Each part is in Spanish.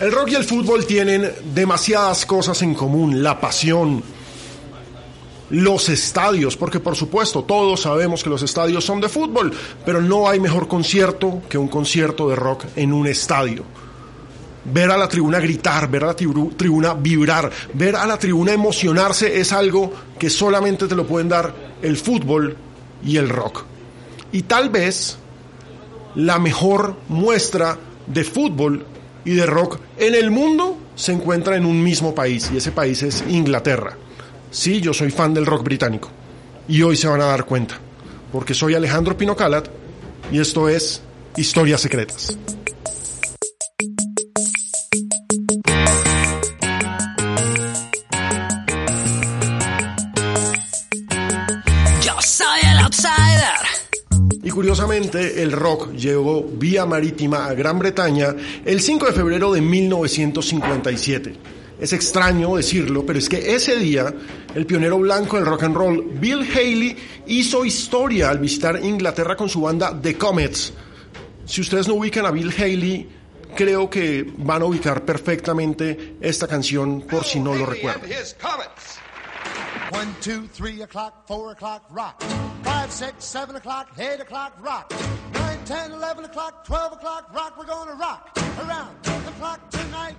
El rock y el fútbol tienen demasiadas cosas en común. La pasión, los estadios, porque por supuesto todos sabemos que los estadios son de fútbol, pero no hay mejor concierto que un concierto de rock en un estadio. Ver a la tribuna gritar, ver a la tribuna vibrar, ver a la tribuna emocionarse es algo que solamente te lo pueden dar el fútbol y el rock. Y tal vez la mejor muestra de fútbol y de rock en el mundo se encuentra en un mismo país y ese país es Inglaterra. Sí, yo soy fan del rock británico y hoy se van a dar cuenta porque soy Alejandro Pino Calat y esto es Historias Secretas. Curiosamente, el rock llegó vía marítima a Gran Bretaña el 5 de febrero de 1957. Es extraño decirlo, pero es que ese día el pionero blanco del rock and roll, Bill Haley, hizo historia al visitar Inglaterra con su banda The Comets. Si ustedes no ubican a Bill Haley, creo que van a ubicar perfectamente esta canción por si no lo recuerdan. One, two, three o'clock, four o'clock, rock. Five, six, seven o'clock, eight o'clock, rock. Nine, ten, eleven o'clock, twelve o'clock, rock. We're gonna rock around the clock tonight.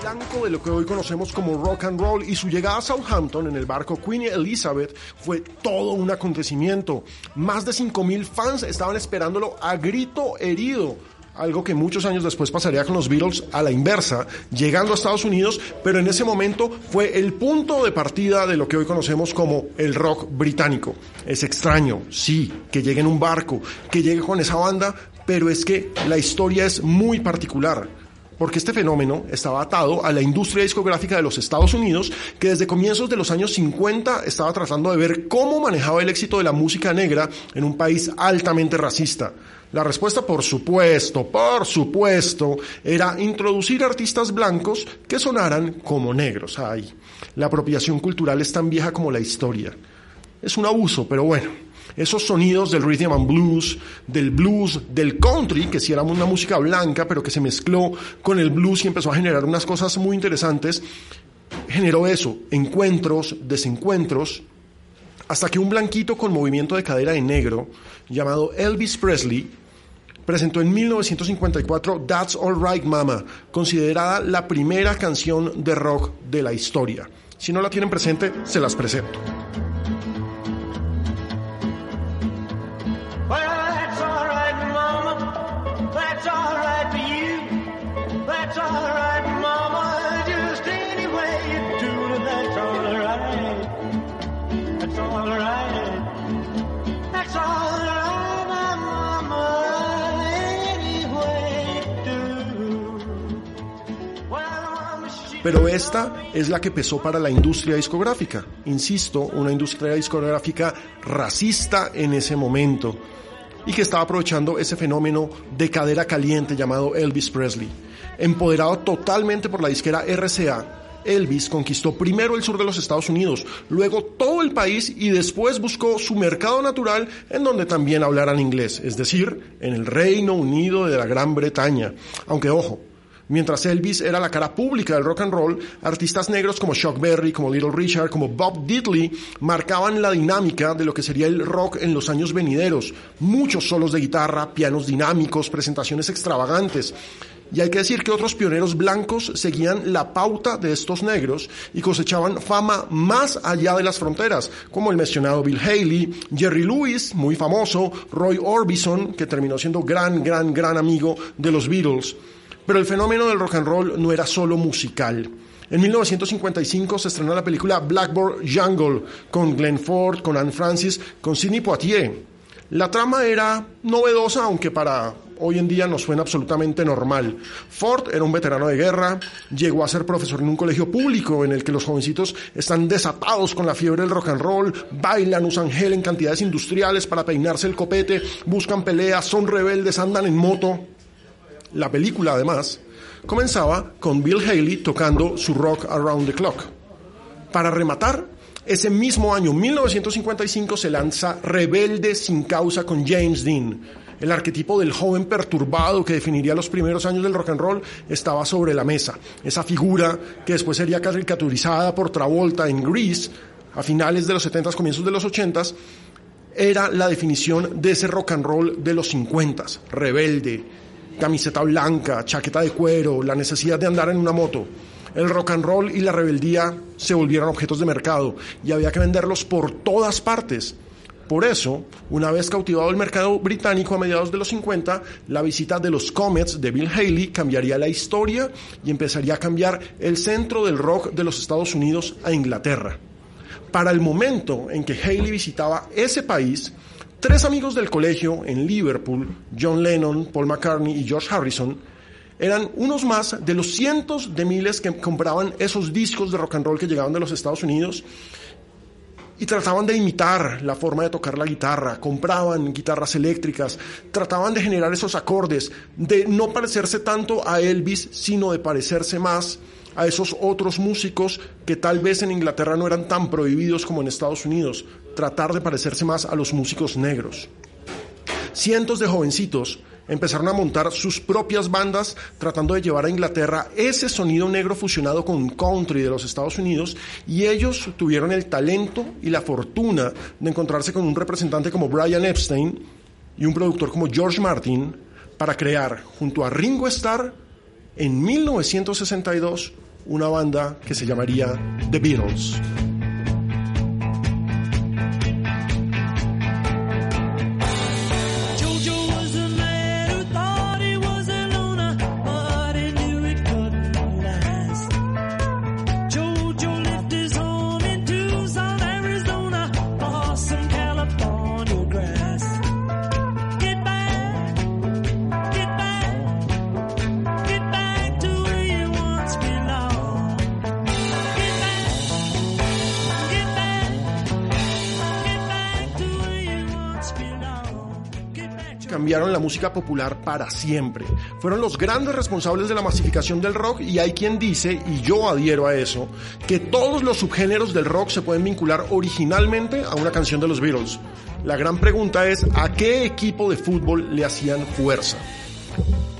Blanco de lo que hoy conocemos como rock and roll y su llegada a Southampton en el barco Queen Elizabeth fue todo un acontecimiento. Más de 5.000 fans estaban esperándolo a grito herido. Algo que muchos años después pasaría con los Beatles a la inversa, llegando a Estados Unidos, pero en ese momento fue el punto de partida de lo que hoy conocemos como el rock británico. Es extraño, sí, que llegue en un barco, que llegue con esa banda, pero es que la historia es muy particular porque este fenómeno estaba atado a la industria discográfica de los Estados Unidos, que desde comienzos de los años 50 estaba tratando de ver cómo manejaba el éxito de la música negra en un país altamente racista. La respuesta, por supuesto, por supuesto, era introducir artistas blancos que sonaran como negros. Ay, la apropiación cultural es tan vieja como la historia. Es un abuso, pero bueno esos sonidos del rhythm and blues, del blues, del country, que sí era una música blanca, pero que se mezcló con el blues y empezó a generar unas cosas muy interesantes, generó eso, encuentros, desencuentros, hasta que un blanquito con movimiento de cadera de negro, llamado Elvis Presley, presentó en 1954 That's All Right Mama, considerada la primera canción de rock de la historia. Si no la tienen presente, se las presento. Pero esta es la que pesó para la industria discográfica. Insisto, una industria discográfica racista en ese momento y que estaba aprovechando ese fenómeno de cadera caliente llamado Elvis Presley. Empoderado totalmente por la disquera RCA, Elvis conquistó primero el sur de los Estados Unidos, luego todo el país y después buscó su mercado natural en donde también hablaran inglés, es decir, en el Reino Unido de la Gran Bretaña. Aunque ojo, Mientras Elvis era la cara pública del rock and roll, artistas negros como Chuck Berry, como Little Richard, como Bob Diddley marcaban la dinámica de lo que sería el rock en los años venideros. Muchos solos de guitarra, pianos dinámicos, presentaciones extravagantes. Y hay que decir que otros pioneros blancos seguían la pauta de estos negros y cosechaban fama más allá de las fronteras, como el mencionado Bill Haley, Jerry Lewis, muy famoso, Roy Orbison, que terminó siendo gran, gran, gran amigo de los Beatles. Pero el fenómeno del rock and roll no era solo musical. En 1955 se estrenó la película Blackboard Jungle con Glenn Ford, con Anne Francis, con Sidney Poitier. La trama era novedosa, aunque para hoy en día nos suena absolutamente normal. Ford era un veterano de guerra, llegó a ser profesor en un colegio público en el que los jovencitos están desatados con la fiebre del rock and roll, bailan, usan gel en cantidades industriales para peinarse el copete, buscan peleas, son rebeldes, andan en moto. La película, además, comenzaba con Bill Haley tocando su Rock Around the Clock. Para rematar, ese mismo año, 1955, se lanza Rebelde sin causa con James Dean. El arquetipo del joven perturbado que definiría los primeros años del rock and roll estaba sobre la mesa. Esa figura que después sería caricaturizada por Travolta en Grease a finales de los 70 comienzos de los 80s, era la definición de ese rock and roll de los 50s. Rebelde, camiseta blanca, chaqueta de cuero, la necesidad de andar en una moto el rock and roll y la rebeldía se volvieron objetos de mercado y había que venderlos por todas partes. Por eso, una vez cautivado el mercado británico a mediados de los 50, la visita de los Comets de Bill Haley cambiaría la historia y empezaría a cambiar el centro del rock de los Estados Unidos a Inglaterra. Para el momento en que Haley visitaba ese país, tres amigos del colegio en Liverpool, John Lennon, Paul McCartney y George Harrison, eran unos más de los cientos de miles que compraban esos discos de rock and roll que llegaban de los Estados Unidos y trataban de imitar la forma de tocar la guitarra, compraban guitarras eléctricas, trataban de generar esos acordes, de no parecerse tanto a Elvis, sino de parecerse más a esos otros músicos que tal vez en Inglaterra no eran tan prohibidos como en Estados Unidos, tratar de parecerse más a los músicos negros. Cientos de jovencitos empezaron a montar sus propias bandas tratando de llevar a Inglaterra ese sonido negro fusionado con country de los Estados Unidos y ellos tuvieron el talento y la fortuna de encontrarse con un representante como Brian Epstein y un productor como George Martin para crear junto a Ringo Starr en 1962 una banda que se llamaría The Beatles. La música popular para siempre. Fueron los grandes responsables de la masificación del rock y hay quien dice, y yo adhiero a eso, que todos los subgéneros del rock se pueden vincular originalmente a una canción de los Beatles. La gran pregunta es, ¿a qué equipo de fútbol le hacían fuerza?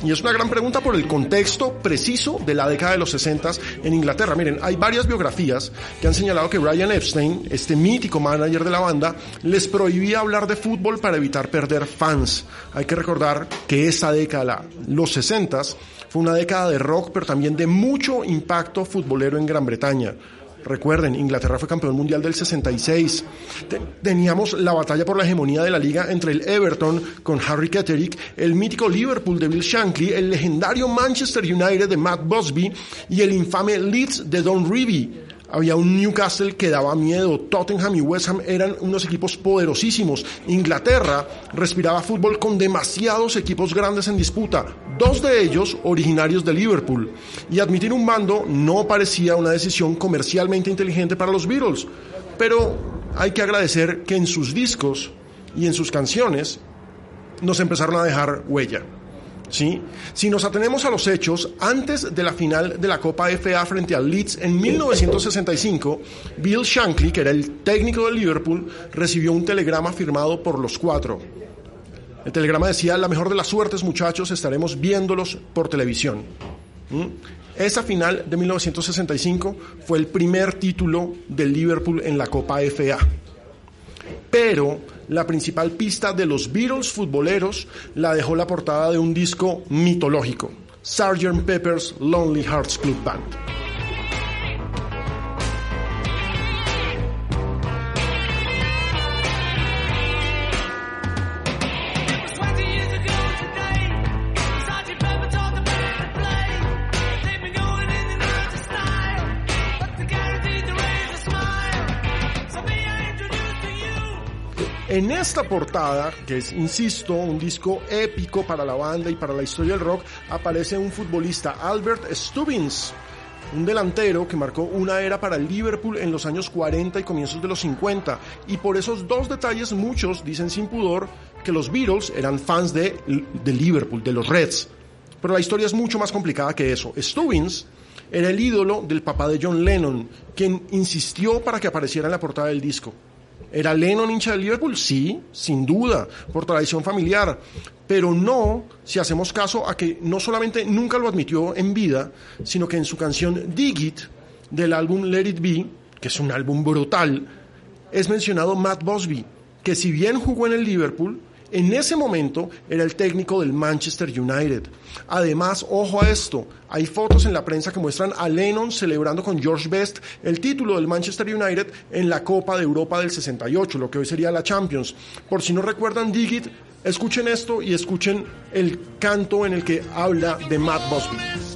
Y es una gran pregunta por el contexto preciso de la década de los 60 en Inglaterra. Miren, hay varias biografías que han señalado que Brian Epstein, este mítico manager de la banda, les prohibía hablar de fútbol para evitar perder fans. Hay que recordar que esa década, los 60 fue una década de rock, pero también de mucho impacto futbolero en Gran Bretaña. Recuerden, Inglaterra fue campeón mundial del 66. Teníamos la batalla por la hegemonía de la liga entre el Everton con Harry Ketterick, el mítico Liverpool de Bill Shankly, el legendario Manchester United de Matt Busby y el infame Leeds de Don Revie había un Newcastle que daba miedo, Tottenham y West Ham eran unos equipos poderosísimos, Inglaterra respiraba fútbol con demasiados equipos grandes en disputa, dos de ellos originarios de Liverpool, y admitir un mando no parecía una decisión comercialmente inteligente para los Beatles, pero hay que agradecer que en sus discos y en sus canciones nos empezaron a dejar huella. ¿Sí? Si nos atenemos a los hechos, antes de la final de la Copa FA frente al Leeds en 1965, Bill Shankly, que era el técnico de Liverpool, recibió un telegrama firmado por los cuatro. El telegrama decía, la mejor de las suertes muchachos, estaremos viéndolos por televisión. ¿Mm? Esa final de 1965 fue el primer título del Liverpool en la Copa FA. Pero la principal pista de los Beatles futboleros la dejó la portada de un disco mitológico, Sgt. Pepper's Lonely Hearts Club Band. En esta portada, que es, insisto, un disco épico para la banda y para la historia del rock, aparece un futbolista, Albert Stubbins, un delantero que marcó una era para el Liverpool en los años 40 y comienzos de los 50. Y por esos dos detalles muchos dicen sin pudor que los Beatles eran fans de, de Liverpool, de los Reds. Pero la historia es mucho más complicada que eso. Stubbins era el ídolo del papá de John Lennon, quien insistió para que apareciera en la portada del disco. ¿Era Lennon hincha del Liverpool? Sí, sin duda, por tradición familiar. Pero no si hacemos caso a que no solamente nunca lo admitió en vida, sino que en su canción Dig It, del álbum Let It Be, que es un álbum brutal, es mencionado Matt Bosby, que si bien jugó en el Liverpool, en ese momento era el técnico del Manchester United. Además, ojo a esto, hay fotos en la prensa que muestran a Lennon celebrando con George Best el título del Manchester United en la Copa de Europa del 68, lo que hoy sería la Champions. Por si no recuerdan Digit, escuchen esto y escuchen el canto en el que habla de Matt Busby.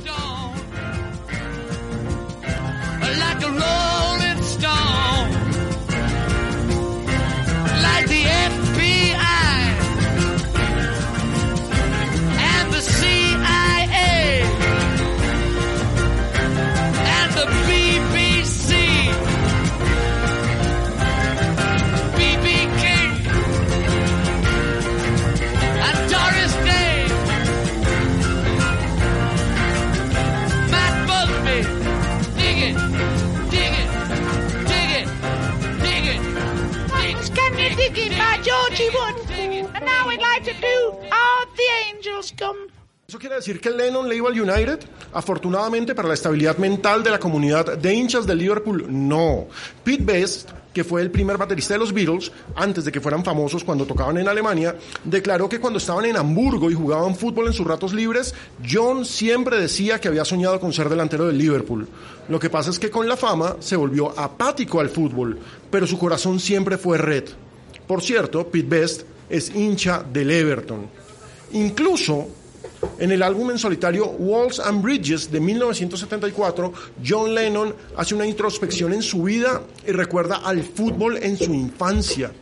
Georgie Wood? And now we'd like to do the Angels Come. ¿Eso quiere decir que Lennon le iba al United? Afortunadamente para la estabilidad mental de la comunidad de hinchas de Liverpool, no. Pete Best, que fue el primer baterista de los Beatles, antes de que fueran famosos cuando tocaban en Alemania, declaró que cuando estaban en Hamburgo y jugaban fútbol en sus ratos libres, John siempre decía que había soñado con ser delantero del Liverpool. Lo que pasa es que con la fama se volvió apático al fútbol, pero su corazón siempre fue red. Por cierto, Pete Best es hincha del Everton. Incluso en el álbum en solitario Walls and Bridges de 1974, John Lennon hace una introspección en su vida y recuerda al fútbol en su infancia.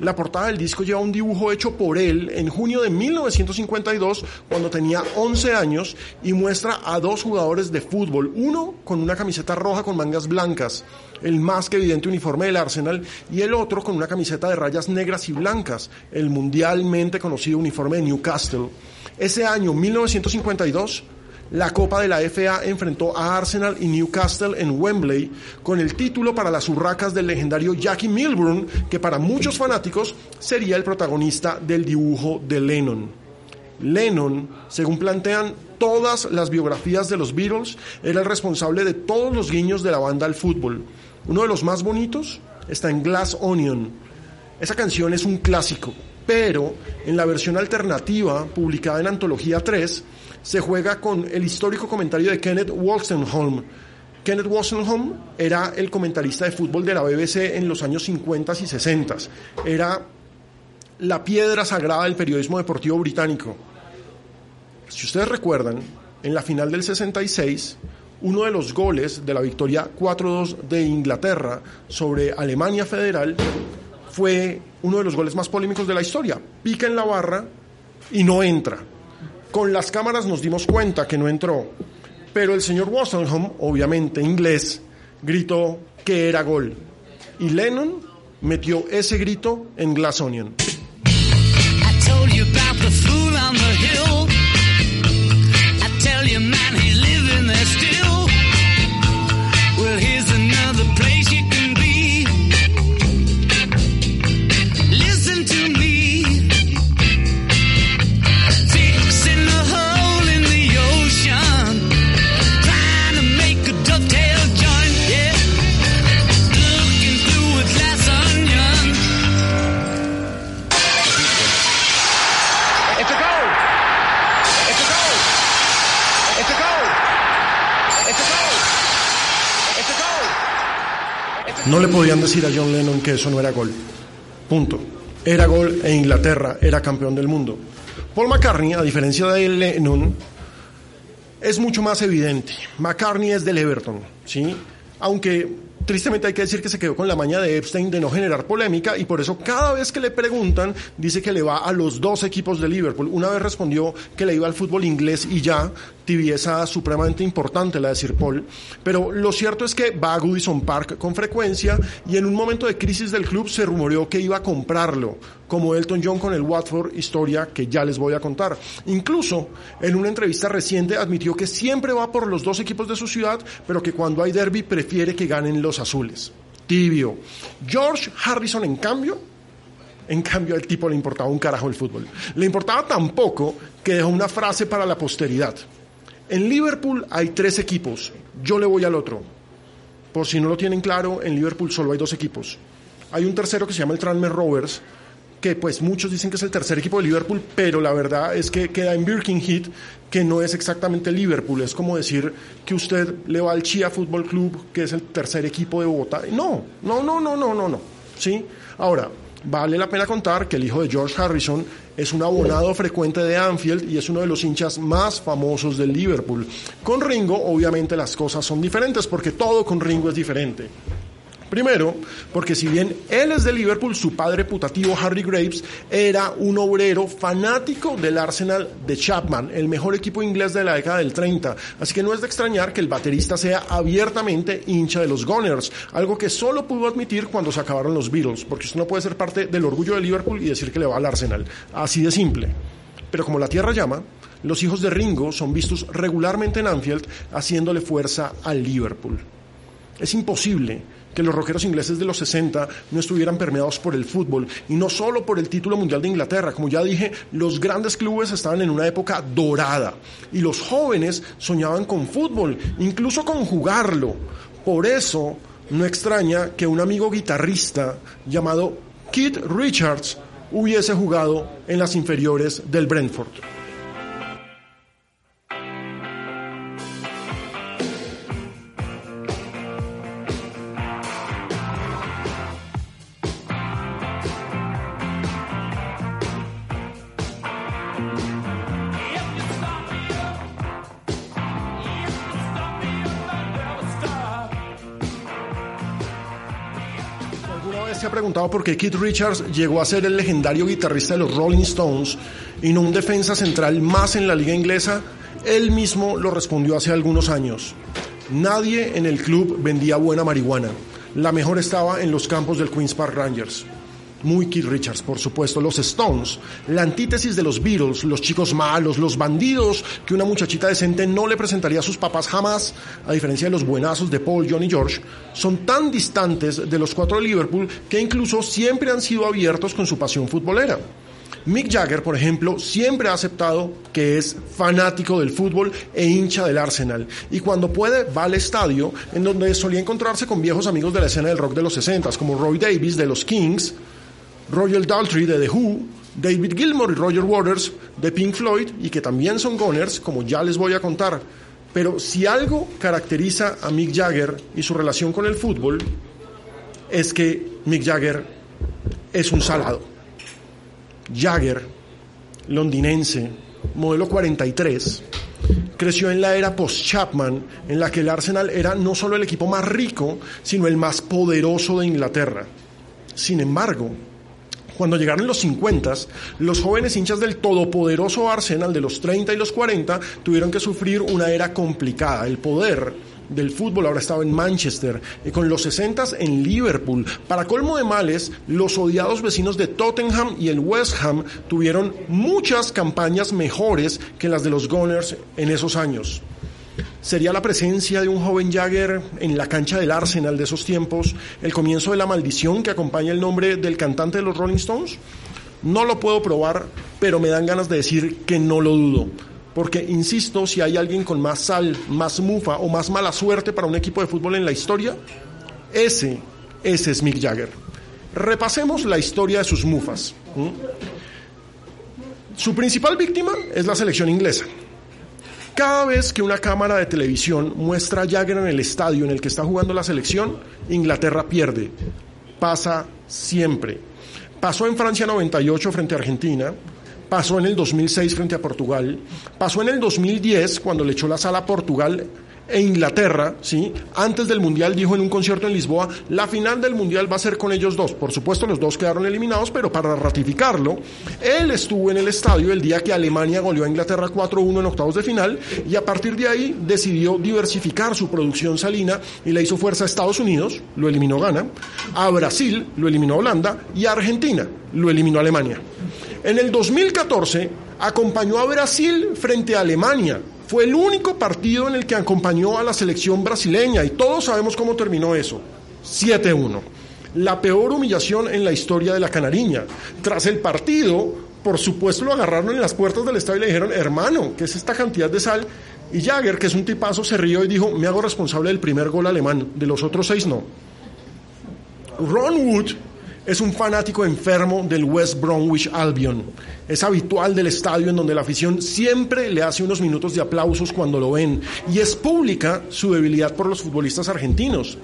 La portada del disco lleva un dibujo hecho por él en junio de 1952, cuando tenía 11 años, y muestra a dos jugadores de fútbol, uno con una camiseta roja con mangas blancas, el más que evidente uniforme del Arsenal, y el otro con una camiseta de rayas negras y blancas, el mundialmente conocido uniforme de Newcastle. Ese año, 1952, la Copa de la FA enfrentó a Arsenal y Newcastle en Wembley con el título para las urracas del legendario Jackie Milburn, que para muchos fanáticos sería el protagonista del dibujo de Lennon. Lennon, según plantean todas las biografías de los Beatles, era el responsable de todos los guiños de la banda al fútbol. Uno de los más bonitos está en Glass Onion. Esa canción es un clásico, pero en la versión alternativa, publicada en Antología 3, se juega con el histórico comentario de Kenneth Wolstenholme. Kenneth Wolstenholme era el comentarista de fútbol de la BBC en los años 50 y 60. Era la piedra sagrada del periodismo deportivo británico. Si ustedes recuerdan, en la final del 66, uno de los goles de la victoria 4-2 de Inglaterra sobre Alemania Federal fue uno de los goles más polémicos de la historia. Pica en la barra y no entra. Con las cámaras nos dimos cuenta que no entró, pero el señor Wolstenholme, obviamente inglés, gritó que era gol. Y Lennon metió ese grito en Glass Onion. No le podían decir a John Lennon que eso no era gol. Punto. Era gol e Inglaterra era campeón del mundo. Paul McCartney, a diferencia de Lennon, es mucho más evidente. McCartney es del Everton, ¿sí? aunque tristemente hay que decir que se quedó con la maña de Epstein de no generar polémica y por eso cada vez que le preguntan dice que le va a los dos equipos de Liverpool. Una vez respondió que le iba al fútbol inglés y ya, tibieza supremamente importante la de Sir Paul, pero lo cierto es que va a Goodison Park con frecuencia y en un momento de crisis del club se rumoreó que iba a comprarlo, como Elton John con el Watford, historia que ya les voy a contar. Incluso en una entrevista reciente admitió que siempre va por los dos equipos de su ciudad, pero que cuando hay derby prefiere que ganen los azules. Tibio. George Harrison, en cambio, en cambio, al tipo le importaba un carajo el fútbol. Le importaba tampoco que dejó una frase para la posteridad. En Liverpool hay tres equipos, yo le voy al otro. Por si no lo tienen claro, en Liverpool solo hay dos equipos. Hay un tercero que se llama el Tranmere Rovers, que pues muchos dicen que es el tercer equipo de Liverpool, pero la verdad es que queda en Birkenhead, que no es exactamente Liverpool, es como decir que usted le va al Chia Fútbol Club, que es el tercer equipo de Bogotá. No, no, no, no, no, no, no. ¿Sí? Ahora, vale la pena contar que el hijo de George Harrison es un abonado frecuente de Anfield y es uno de los hinchas más famosos del Liverpool. Con Ringo, obviamente, las cosas son diferentes porque todo con Ringo es diferente. Primero, porque si bien él es de Liverpool, su padre putativo Harry Graves era un obrero fanático del Arsenal de Chapman, el mejor equipo inglés de la década del 30. Así que no es de extrañar que el baterista sea abiertamente hincha de los Gunners, algo que solo pudo admitir cuando se acabaron los Beatles, porque usted no puede ser parte del orgullo de Liverpool y decir que le va al Arsenal. Así de simple. Pero como la tierra llama, los hijos de Ringo son vistos regularmente en Anfield haciéndole fuerza al Liverpool. Es imposible que los rockeros ingleses de los 60 no estuvieran permeados por el fútbol y no solo por el título mundial de Inglaterra. Como ya dije, los grandes clubes estaban en una época dorada y los jóvenes soñaban con fútbol, incluso con jugarlo. Por eso no extraña que un amigo guitarrista llamado Keith Richards hubiese jugado en las inferiores del Brentford. Preguntado por qué Keith Richards llegó a ser el legendario guitarrista de los Rolling Stones y no un defensa central más en la liga inglesa? Él mismo lo respondió hace algunos años. Nadie en el club vendía buena marihuana. La mejor estaba en los campos del Queen's Park Rangers. Muy Keith Richards, por supuesto. Los Stones, la antítesis de los Beatles, los chicos malos, los bandidos que una muchachita decente no le presentaría a sus papás jamás, a diferencia de los buenazos de Paul, John y George, son tan distantes de los cuatro de Liverpool que incluso siempre han sido abiertos con su pasión futbolera. Mick Jagger, por ejemplo, siempre ha aceptado que es fanático del fútbol e hincha del Arsenal. Y cuando puede, va al estadio, en donde solía encontrarse con viejos amigos de la escena del rock de los 60, como Roy Davis de los Kings, Roger Daltrey de The Who, David Gilmour y Roger Waters de Pink Floyd, y que también son Gunners, como ya les voy a contar. Pero si algo caracteriza a Mick Jagger y su relación con el fútbol, es que Mick Jagger es un salado. Jagger, londinense, modelo 43, creció en la era post-Chapman, en la que el Arsenal era no solo el equipo más rico, sino el más poderoso de Inglaterra. Sin embargo, cuando llegaron los 50, los jóvenes hinchas del todopoderoso Arsenal de los 30 y los 40 tuvieron que sufrir una era complicada. El poder del fútbol ahora estaba en Manchester, y con los 60 en Liverpool. Para colmo de males, los odiados vecinos de Tottenham y el West Ham tuvieron muchas campañas mejores que las de los Gunners en esos años. ¿Sería la presencia de un joven Jagger en la cancha del Arsenal de esos tiempos el comienzo de la maldición que acompaña el nombre del cantante de los Rolling Stones? No lo puedo probar, pero me dan ganas de decir que no lo dudo. Porque, insisto, si hay alguien con más sal, más mufa o más mala suerte para un equipo de fútbol en la historia, ese, ese es Mick Jagger. Repasemos la historia de sus mufas. Su principal víctima es la selección inglesa. Cada vez que una cámara de televisión muestra a Jagger en el estadio en el que está jugando la selección, Inglaterra pierde. Pasa siempre. Pasó en Francia 98 frente a Argentina, pasó en el 2006 frente a Portugal, pasó en el 2010 cuando le echó la sala a Portugal e Inglaterra, ¿sí? Antes del Mundial dijo en un concierto en Lisboa, la final del Mundial va a ser con ellos dos. Por supuesto, los dos quedaron eliminados, pero para ratificarlo, él estuvo en el estadio el día que Alemania goleó a Inglaterra 4-1 en octavos de final y a partir de ahí decidió diversificar su producción salina y le hizo fuerza a Estados Unidos, lo eliminó Ghana, a Brasil, lo eliminó Holanda y a Argentina, lo eliminó Alemania. En el 2014 acompañó a Brasil frente a Alemania. Fue el único partido en el que acompañó a la selección brasileña y todos sabemos cómo terminó eso. 7-1. La peor humillación en la historia de la canariña. Tras el partido, por supuesto lo agarraron en las puertas del estadio y le dijeron, hermano, ¿qué es esta cantidad de sal? Y Jagger, que es un tipazo, se rió y dijo, me hago responsable del primer gol alemán, de los otros seis no. Ron Wood es un fanático enfermo del West Bromwich Albion. Es habitual del estadio en donde la afición siempre le hace unos minutos de aplausos cuando lo ven y es pública su debilidad por los futbolistas argentinos.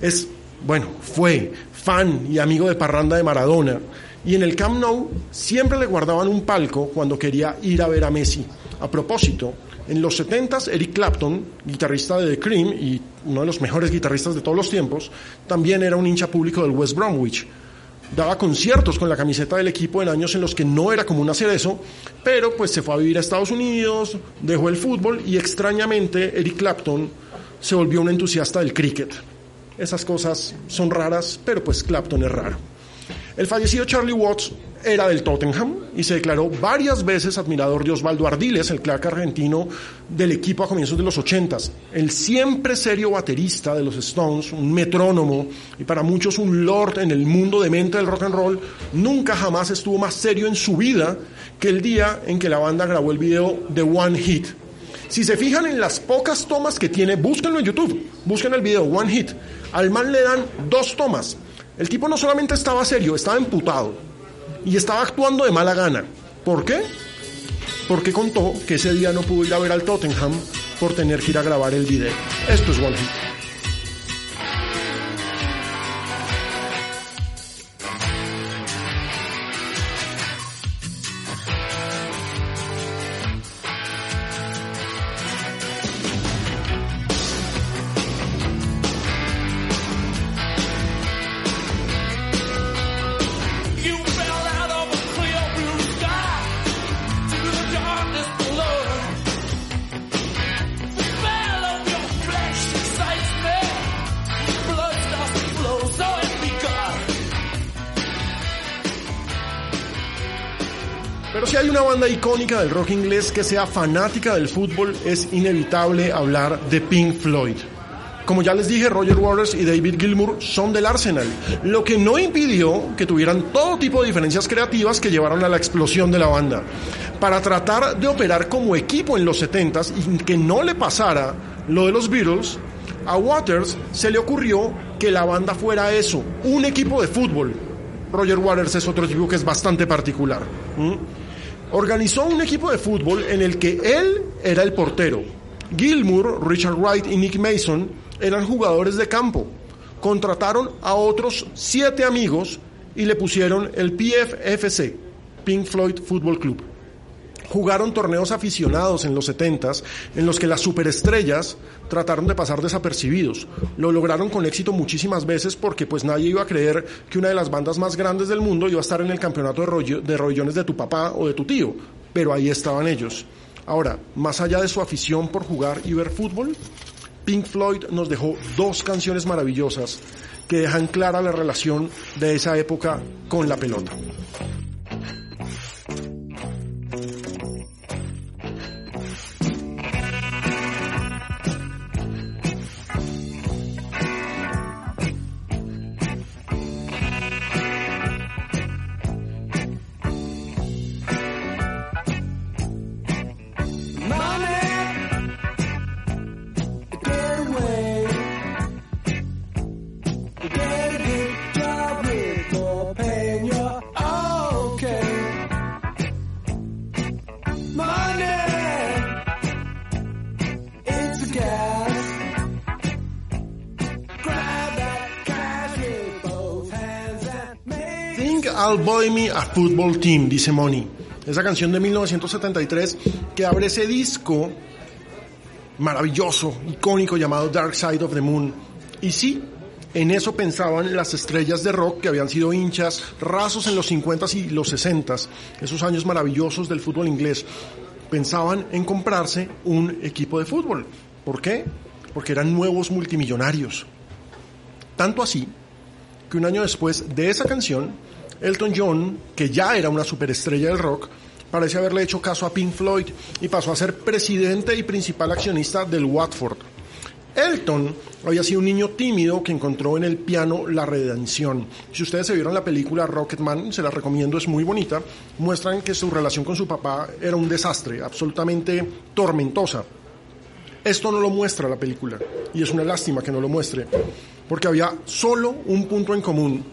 Es, bueno, fue fan y amigo de parranda de Maradona y en el Camp Nou siempre le guardaban un palco cuando quería ir a ver a Messi. A propósito, en los 70s, Eric Clapton, guitarrista de The Cream y uno de los mejores guitarristas de todos los tiempos, también era un hincha público del West Bromwich daba conciertos con la camiseta del equipo en años en los que no era común hacer eso, pero pues se fue a vivir a Estados Unidos, dejó el fútbol y extrañamente Eric Clapton se volvió un entusiasta del cricket. Esas cosas son raras, pero pues Clapton es raro. El fallecido Charlie Watts era del Tottenham y se declaró varias veces admirador de Osvaldo Ardiles, el crack argentino del equipo a comienzos de los ochentas. El siempre serio baterista de los Stones, un metrónomo y para muchos un lord en el mundo de mente del rock and roll, nunca jamás estuvo más serio en su vida que el día en que la banda grabó el video de One Hit. Si se fijan en las pocas tomas que tiene, búsquenlo en YouTube, busquen el video One Hit. Al man le dan dos tomas. El tipo no solamente estaba serio, estaba emputado y estaba actuando de mala gana. ¿Por qué? Porque contó que ese día no pudo ir a ver al Tottenham por tener que ir a grabar el video. Esto es One Hit. Icónica del rock inglés que sea fanática del fútbol, es inevitable hablar de Pink Floyd. Como ya les dije, Roger Waters y David Gilmour son del Arsenal, lo que no impidió que tuvieran todo tipo de diferencias creativas que llevaron a la explosión de la banda. Para tratar de operar como equipo en los 70s y que no le pasara lo de los Beatles, a Waters se le ocurrió que la banda fuera eso, un equipo de fútbol. Roger Waters es otro tipo que es bastante particular. Organizó un equipo de fútbol en el que él era el portero. Gilmour, Richard Wright y Nick Mason eran jugadores de campo. Contrataron a otros siete amigos y le pusieron el PFFC, Pink Floyd Football Club. Jugaron torneos aficionados en los 70s en los que las superestrellas trataron de pasar desapercibidos. Lo lograron con éxito muchísimas veces porque pues nadie iba a creer que una de las bandas más grandes del mundo iba a estar en el campeonato de, rollo- de rollones de tu papá o de tu tío, pero ahí estaban ellos. Ahora, más allá de su afición por jugar y ver fútbol, Pink Floyd nos dejó dos canciones maravillosas que dejan clara la relación de esa época con la pelota. Buy Me a Football Team, dice Money. Esa canción de 1973 que abre ese disco maravilloso, icónico llamado Dark Side of the Moon. Y sí, en eso pensaban las estrellas de rock que habían sido hinchas rasos en los 50s y los 60s, esos años maravillosos del fútbol inglés. Pensaban en comprarse un equipo de fútbol. ¿Por qué? Porque eran nuevos multimillonarios. Tanto así que un año después de esa canción, Elton John, que ya era una superestrella del rock, parece haberle hecho caso a Pink Floyd y pasó a ser presidente y principal accionista del Watford. Elton había sido un niño tímido que encontró en el piano la redención. Si ustedes se vieron la película Rocketman, se la recomiendo, es muy bonita, muestran que su relación con su papá era un desastre, absolutamente tormentosa. Esto no lo muestra la película y es una lástima que no lo muestre, porque había solo un punto en común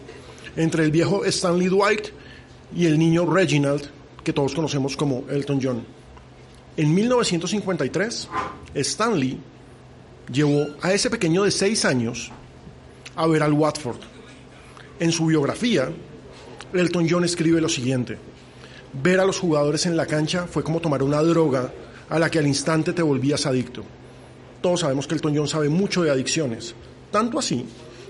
entre el viejo Stanley Dwight y el niño Reginald, que todos conocemos como Elton John. En 1953, Stanley llevó a ese pequeño de seis años a ver al Watford. En su biografía, Elton John escribe lo siguiente, ver a los jugadores en la cancha fue como tomar una droga a la que al instante te volvías adicto. Todos sabemos que Elton John sabe mucho de adicciones, tanto así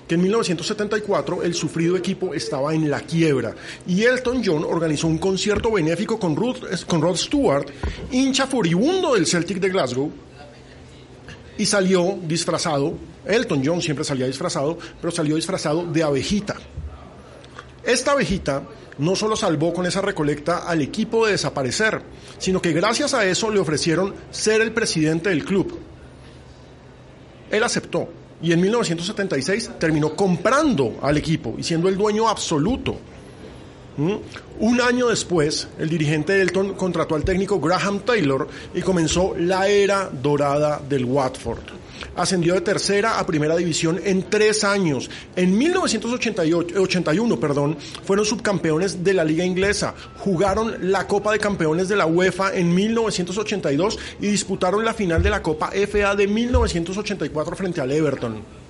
que en 1974 el sufrido equipo estaba en la quiebra y Elton John organizó un concierto benéfico con, Rod Stewart, hincha furibundo del Celtic de Glasgow, y salió disfrazado, Elton John siempre salía disfrazado, pero salió disfrazado de abejita. Esta abejita no solo salvó con esa recolecta al equipo de desaparecer, sino que gracias a eso le ofrecieron ser el presidente del club. Él aceptó y en 1976 terminó comprando al equipo y siendo el dueño absoluto. ¿Mm? Un año después, el dirigente Elton contrató al técnico Graham Taylor y comenzó la era dorada del Watford. Ascendió de tercera a primera división en tres años. En 1981, perdón, fueron subcampeones de la liga inglesa. Jugaron la Copa de Campeones de la UEFA en 1982 y disputaron la final de la Copa FA de 1984 frente al Everton.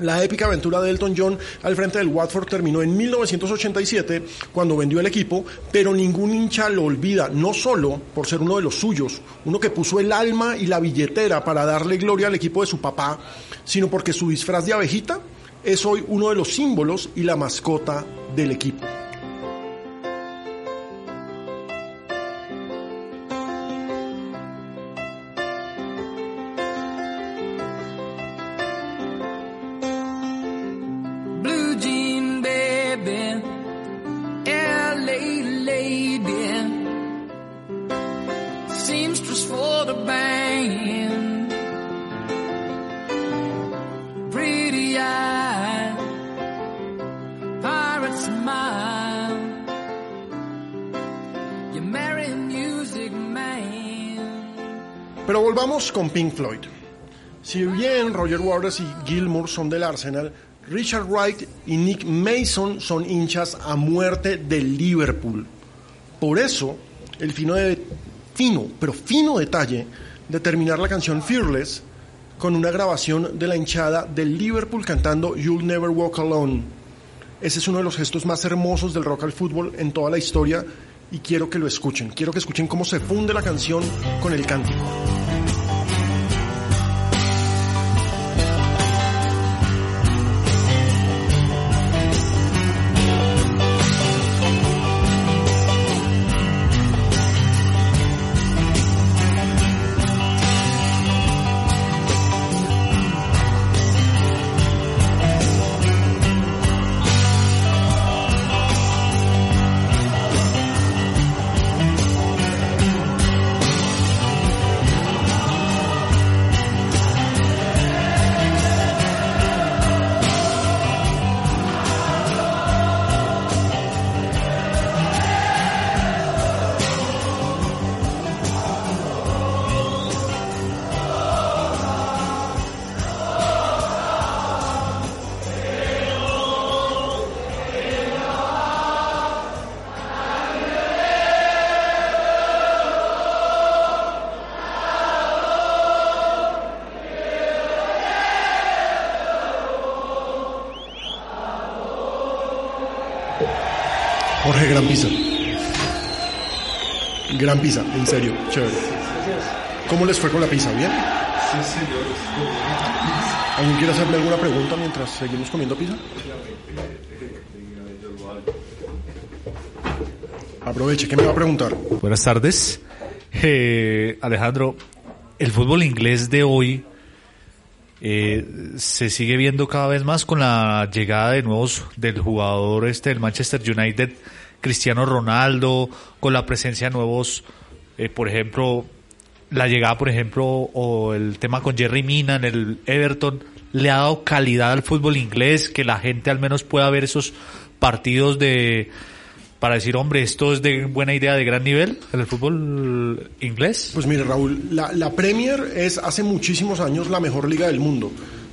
La épica aventura de Elton John al frente del Watford terminó en 1987 cuando vendió el equipo, pero ningún hincha lo olvida, no solo por ser uno de los suyos, uno que puso el alma y la billetera para darle gloria al equipo de su papá, sino porque su disfraz de abejita es hoy uno de los símbolos y la mascota del equipo. Con Pink Floyd. Si bien Roger Waters y Gilmour son del Arsenal, Richard Wright y Nick Mason son hinchas a muerte del Liverpool. Por eso, el fino, de, fino, pero fino detalle de terminar la canción Fearless con una grabación de la hinchada del Liverpool cantando You'll Never Walk Alone. Ese es uno de los gestos más hermosos del rock al fútbol en toda la historia y quiero que lo escuchen. Quiero que escuchen cómo se funde la canción con el cántico. Gran pizza. Gran pizza, en serio, chévere. ¿Cómo les fue con la pizza? ¿Bien? ¿Alguien quiere hacerle alguna pregunta mientras seguimos comiendo pizza? Aproveche, ¿qué me va a preguntar? Buenas tardes. Eh, Alejandro, el fútbol inglés de hoy eh, se sigue viendo cada vez más con la llegada de nuevos del jugador este del Manchester United, Cristiano Ronaldo, con la presencia de nuevos, eh, por ejemplo, la llegada, por ejemplo, o el tema con Jerry Mina en el Everton, le ha dado calidad al fútbol inglés, que la gente al menos pueda ver esos partidos de para decir, hombre, esto es de buena idea de gran nivel en el fútbol inglés. Pues mire, Raúl, la, la Premier es hace muchísimos años la mejor liga del mundo.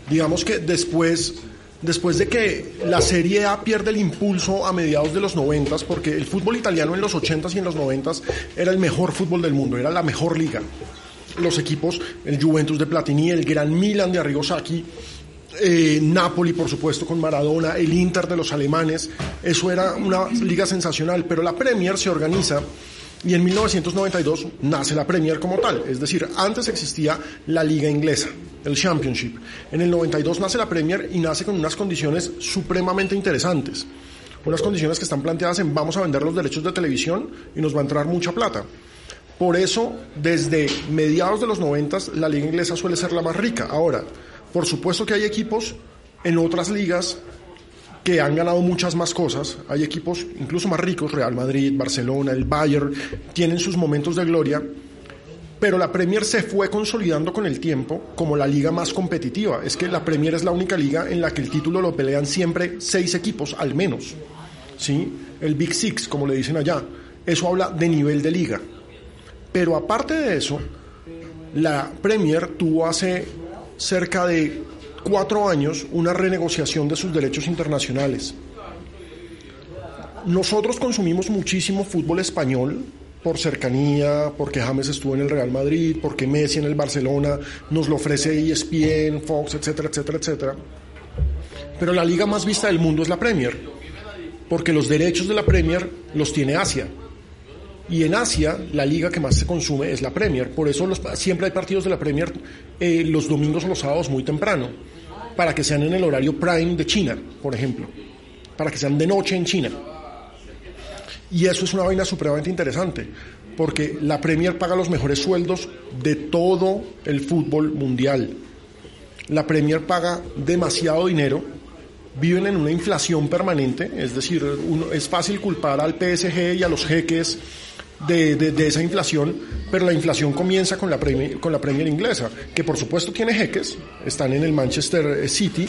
Digamos que después, después de que la Serie A pierde el impulso a mediados de los noventas, porque el fútbol italiano en los 80s y en los noventas era el mejor fútbol del mundo, era la mejor liga. Los equipos, el Juventus de Platini, el Gran Milan de Arrigo Sacchi, eh, Napoli, por supuesto, con Maradona, el Inter de los alemanes, eso era una liga sensacional, pero la Premier se organiza y en 1992 nace la Premier como tal, es decir, antes existía la liga inglesa, el Championship. En el 92 nace la Premier y nace con unas condiciones supremamente interesantes, unas condiciones que están planteadas en vamos a vender los derechos de televisión y nos va a entrar mucha plata. Por eso, desde mediados de los 90 la liga inglesa suele ser la más rica. Ahora, por supuesto que hay equipos en otras ligas que han ganado muchas más cosas. Hay equipos incluso más ricos, Real Madrid, Barcelona, el Bayern, tienen sus momentos de gloria. Pero la Premier se fue consolidando con el tiempo como la liga más competitiva. Es que la Premier es la única liga en la que el título lo pelean siempre seis equipos, al menos. ¿Sí? El Big Six, como le dicen allá. Eso habla de nivel de liga. Pero aparte de eso, la Premier tuvo hace cerca de cuatro años una renegociación de sus derechos internacionales. Nosotros consumimos muchísimo fútbol español por cercanía, porque James estuvo en el Real Madrid, porque Messi en el Barcelona, nos lo ofrece ESPN, Fox, etcétera, etcétera, etcétera. Pero la liga más vista del mundo es la Premier, porque los derechos de la Premier los tiene Asia. Y en Asia, la liga que más se consume es la Premier. Por eso los- siempre hay partidos de la Premier eh, los domingos o los sábados muy temprano, para que sean en el horario prime de China, por ejemplo, para que sean de noche en China. Y eso es una vaina supremamente interesante, porque la Premier paga los mejores sueldos de todo el fútbol mundial. La Premier paga demasiado dinero, viven en una inflación permanente, es decir, uno- es fácil culpar al PSG y a los jeques de, esa inflación, pero la inflación comienza con la, Premier, con la Premier inglesa, que por supuesto tiene jeques, están en el Manchester City,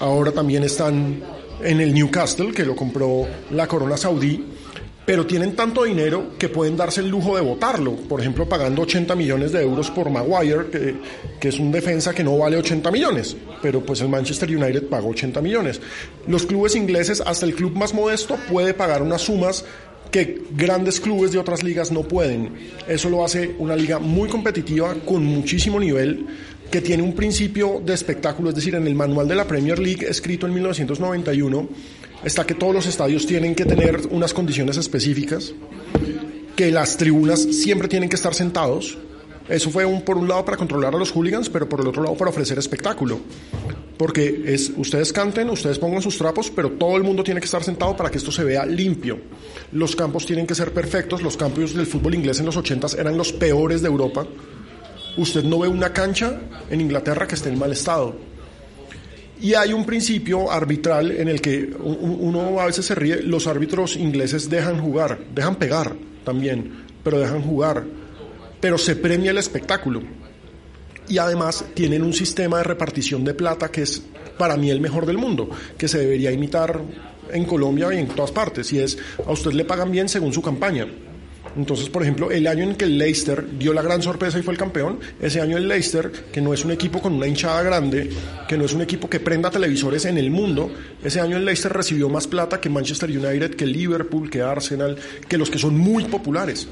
ahora también están en el Newcastle, que lo compró la corona saudí, pero tienen tanto dinero que pueden darse el lujo de votarlo, por ejemplo, pagando 80 millones de euros por Maguire, que, que es un defensa que no vale 80 millones, pero pues el Manchester United pagó 80 millones. Los clubes ingleses, hasta el club más modesto, puede pagar unas sumas que grandes clubes de otras ligas no pueden. Eso lo hace una liga muy competitiva, con muchísimo nivel, que tiene un principio de espectáculo, es decir, en el manual de la Premier League escrito en 1991 está que todos los estadios tienen que tener unas condiciones específicas, que las tribunas siempre tienen que estar sentados. Eso fue un, por un lado para controlar a los hooligans, pero por el otro lado para ofrecer espectáculo. Porque es, ustedes canten, ustedes pongan sus trapos, pero todo el mundo tiene que estar sentado para que esto se vea limpio. Los campos tienen que ser perfectos. Los campos del fútbol inglés en los 80 eran los peores de Europa. Usted no ve una cancha en Inglaterra que esté en mal estado. Y hay un principio arbitral en el que uno a veces se ríe, los árbitros ingleses dejan jugar, dejan pegar también, pero dejan jugar, pero se premia el espectáculo. Y además tienen un sistema de repartición de plata que es para mí el mejor del mundo, que se debería imitar en Colombia y en todas partes, y es a usted le pagan bien según su campaña. Entonces, por ejemplo, el año en que el Leicester dio la gran sorpresa y fue el campeón, ese año el Leicester, que no es un equipo con una hinchada grande, que no es un equipo que prenda televisores en el mundo, ese año el Leicester recibió más plata que Manchester United, que Liverpool, que Arsenal, que los que son muy populares.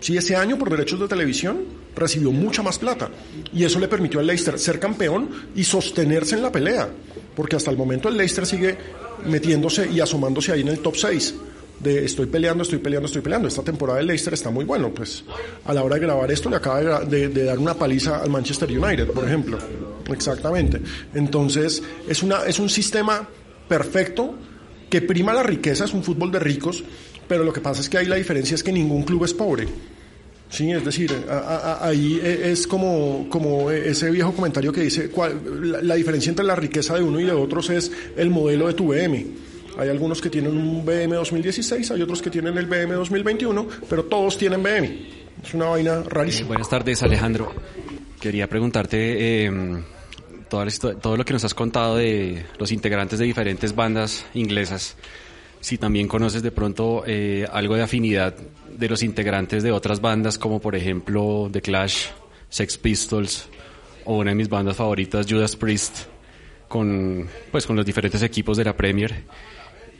Sí, ese año por derechos de televisión recibió mucha más plata y eso le permitió al Leicester ser campeón y sostenerse en la pelea, porque hasta el momento el Leicester sigue metiéndose y asomándose ahí en el top 6. de estoy peleando, estoy peleando, estoy peleando. Esta temporada del Leicester está muy bueno, pues a la hora de grabar esto le acaba de, de dar una paliza al Manchester United, por ejemplo. Exactamente. Entonces, es, una, es un sistema perfecto que prima la riqueza, es un fútbol de ricos, pero lo que pasa es que ahí la diferencia es que ningún club es pobre. Sí, es decir, a- a- ahí e- es como, como ese viejo comentario que dice, cuál- la, la diferencia entre la riqueza de uno y de otros es el modelo de tu BM. Hay algunos que tienen un BM 2016, hay otros que tienen el BM 2021, pero todos tienen BM. Es una vaina Eh, rarísima. buenas tardes, Alejandro. Quería preguntarte eh, histo- todo lo que nos has contado de los integrantes de diferentes bandas inglesas. Si también conoces de pronto eh, algo de afinidad de los integrantes de otras bandas, como por ejemplo The Clash, Sex Pistols o una de mis bandas favoritas, Judas Priest, con, pues, con los diferentes equipos de la Premier.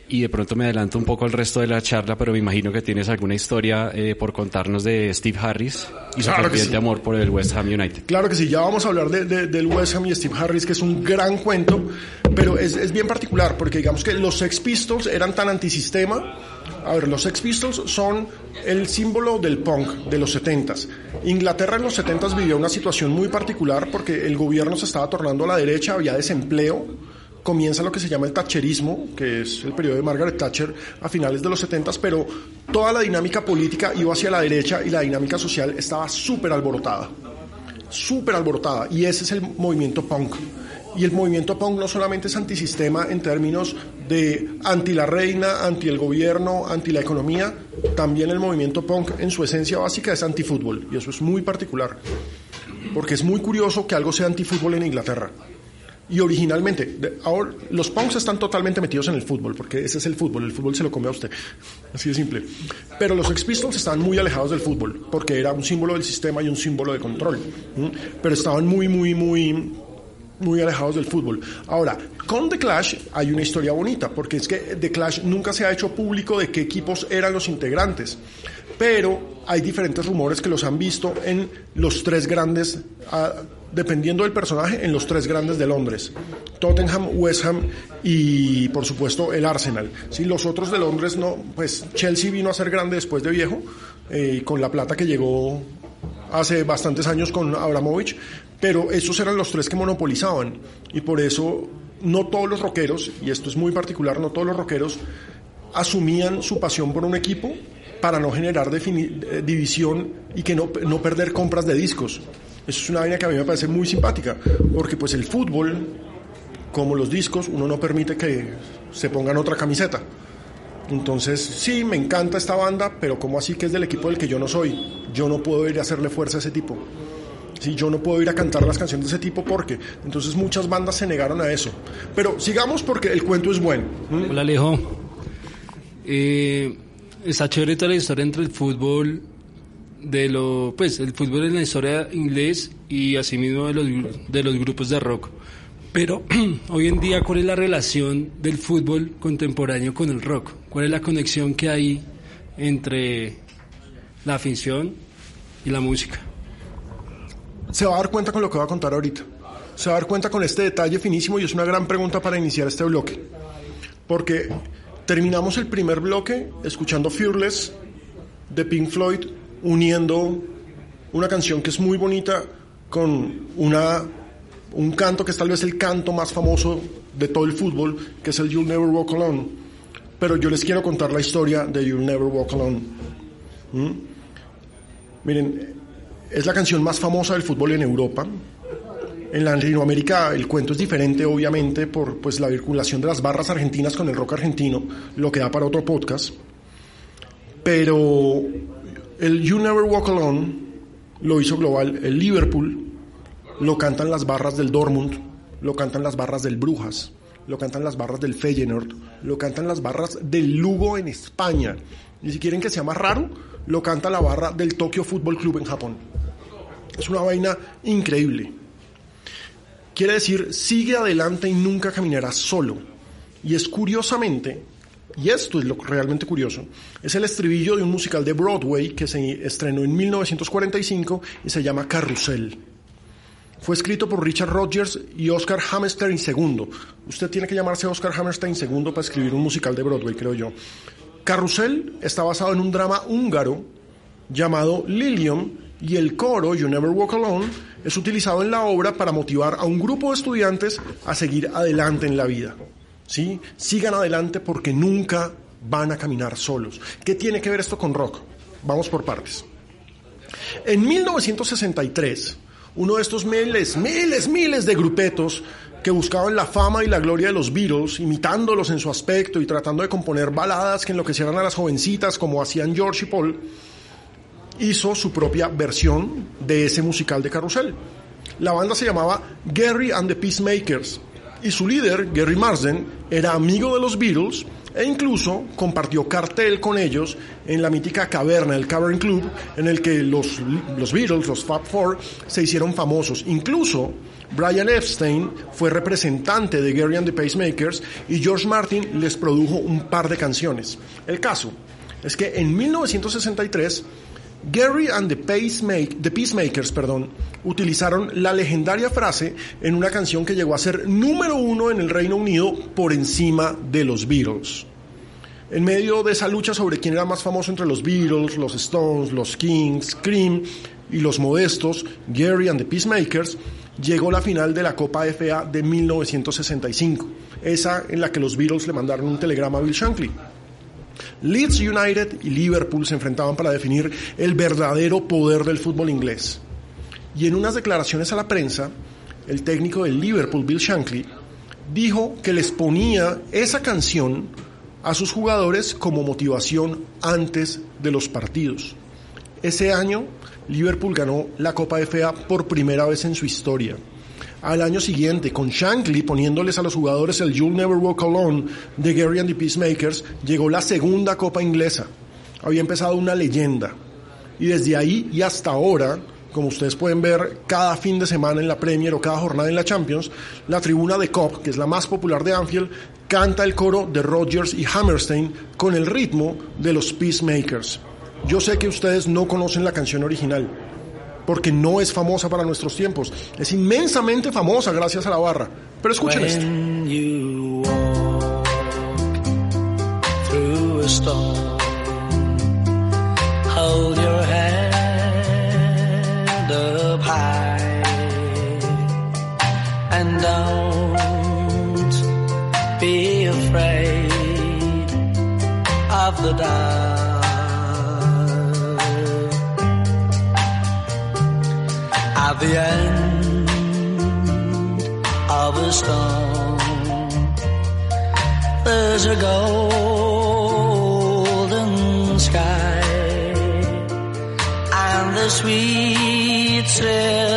Y de pronto me adelanto un poco al resto de la charla, pero me imagino que tienes alguna historia eh, por contarnos de Steve Harris y su Claro sí. amor por el West Ham United. Claro que sí, ya vamos a hablar de, de- del West Ham y Steve Harris, que es un gran cuento, pero es, es bien particular, porque digamos que los Sex Pistols eran tan antisistema. A ver, los Sex Pistols son el símbolo del punk de los 70s. Inglaterra en los 70s vivió una situación muy particular porque el gobierno se estaba tornando a la derecha, había desempleo comienza lo que se llama el Thatcherismo, que es el periodo de Margaret Thatcher a finales de los 70, pero toda la dinámica política iba hacia la derecha y la dinámica social estaba súper alborotada. Súper alborotada. Y ese es el movimiento punk. Y el movimiento punk no solamente es antisistema en términos de anti la reina, anti el gobierno, anti la economía, también el movimiento punk en su esencia básica es antifútbol. Y eso es muy particular. Porque es muy curioso que algo sea antifútbol en Inglaterra. Y originalmente, ahora los punks están totalmente metidos en el fútbol, porque ese es el fútbol, el fútbol se lo come a usted, así de simple. Pero los Sex Pistols estaban muy alejados del fútbol, porque era un símbolo del sistema y un símbolo de control. Pero estaban muy, muy, muy, muy alejados del fútbol. Ahora, con The Clash hay una historia bonita, porque es que The Clash nunca se ha hecho público de qué equipos eran los integrantes, pero hay diferentes rumores que los han visto en los tres grandes, ah, dependiendo del personaje, en los tres grandes de Londres. Tottenham, West Ham y por supuesto el Arsenal. Si los otros de Londres no, pues Chelsea vino a ser grande después de viejo, eh, con la plata que llegó hace bastantes años con Abramovich, pero esos eran los tres que monopolizaban y por eso no todos los rockeros, y esto es muy particular, no todos los rockeros asumían su pasión por un equipo para no generar eh, división y que no, no perder compras de discos. Eso es una vaina que a mí me parece muy simpática, porque pues el fútbol, como los discos, uno no permite que se pongan otra camiseta. Entonces, sí, me encanta esta banda, pero ¿cómo así que es del equipo del que yo no soy? Yo no puedo ir a hacerle fuerza a ese tipo. Sí, yo no puedo ir a cantar las canciones de ese tipo porque entonces muchas bandas se negaron a eso. Pero sigamos porque el cuento es bueno. Hola Alejo. Eh, está chévere toda la historia entre el fútbol de lo, pues el fútbol en la historia inglés y asimismo de los de los grupos de rock. Pero hoy en día, ¿cuál es la relación del fútbol contemporáneo con el rock? ¿Cuál es la conexión que hay entre la afición y la música? se va a dar cuenta con lo que voy a contar ahorita. Se va a dar cuenta con este detalle finísimo y es una gran pregunta para iniciar este bloque. Porque terminamos el primer bloque escuchando Fearless de Pink Floyd, uniendo una canción que es muy bonita con una, un canto que es tal vez el canto más famoso de todo el fútbol, que es el You'll Never Walk Alone. Pero yo les quiero contar la historia de You'll Never Walk Alone. ¿Mm? Miren, es la canción más famosa del fútbol en Europa. En Latinoamérica el cuento es diferente, obviamente, por pues, la vinculación de las barras argentinas con el rock argentino, lo que da para otro podcast. Pero el You Never Walk Alone lo hizo global el Liverpool, lo cantan las barras del Dortmund, lo cantan las barras del Brujas, lo cantan las barras del Feyenoord, lo cantan las barras del Lugo en España. Y si quieren que sea más raro, lo canta la barra del Tokyo Football Club en Japón. Es una vaina increíble. Quiere decir, sigue adelante y nunca caminarás solo. Y es curiosamente, y esto es lo realmente curioso, es el estribillo de un musical de Broadway que se estrenó en 1945 y se llama Carrusel. Fue escrito por Richard Rodgers y Oscar Hammerstein II. Usted tiene que llamarse Oscar Hammerstein II para escribir un musical de Broadway, creo yo. Carrusel está basado en un drama húngaro llamado Lilium y el coro You Never Walk Alone es utilizado en la obra para motivar a un grupo de estudiantes a seguir adelante en la vida. ¿Sí? Sigan adelante porque nunca van a caminar solos. ¿Qué tiene que ver esto con rock? Vamos por partes. En 1963, uno de estos miles, miles, miles de grupetos que buscaban la fama y la gloria de los Beatles, imitándolos en su aspecto y tratando de componer baladas que enloquecieran a las jovencitas como hacían George y Paul, hizo su propia versión de ese musical de carrusel. La banda se llamaba Gary and the Peacemakers y su líder, Gary Marsden, era amigo de los Beatles e incluso compartió cartel con ellos en la mítica caverna, el Cavern Club, en el que los, los Beatles, los Fab Four, se hicieron famosos. Incluso Brian Epstein fue representante de Gary and the Pacemakers y George Martin les produjo un par de canciones. El caso es que en 1963 Gary and the, Peacemakers perdón, utilizaron la legendaria frase en una canción que llegó a ser número uno en el Reino Unido por encima de los Beatles. En medio de esa lucha sobre quién era más famoso entre los Beatles, los Stones, los Kings, Cream y los modestos, Gary and the Peacemakers, llegó la final de la Copa FA de 1965, esa en la que los Beatles le mandaron un telegrama a Bill Shankly. Leeds United y Liverpool se enfrentaban para definir el verdadero poder del fútbol inglés. Y en unas declaraciones a la prensa, el técnico del Liverpool, Bill Shankly, dijo que les ponía esa canción a sus jugadores como motivación antes de los partidos. Ese año, Liverpool ganó la Copa FA por primera vez en su historia. Al año siguiente, con Shankly poniéndoles a los jugadores el You'll Never Walk Alone de Gary and the Peacemakers, llegó la segunda Copa inglesa. Había empezado una leyenda. Y desde ahí y hasta ahora, como ustedes pueden ver cada fin de semana en la Premier o cada jornada en la Champions, la tribuna de Cop, que es la más popular de Anfield, canta el coro de Rodgers y Hammerstein con el ritmo de los Peacemakers. Yo sé que ustedes no conocen la canción original, porque no es famosa para nuestros tiempos. Es inmensamente famosa gracias a la barra. Pero escuchen esto. You walk a storm, hold your hand up high and don't be afraid of the dark. At the end of a storm. There's a golden sky and the sweet silver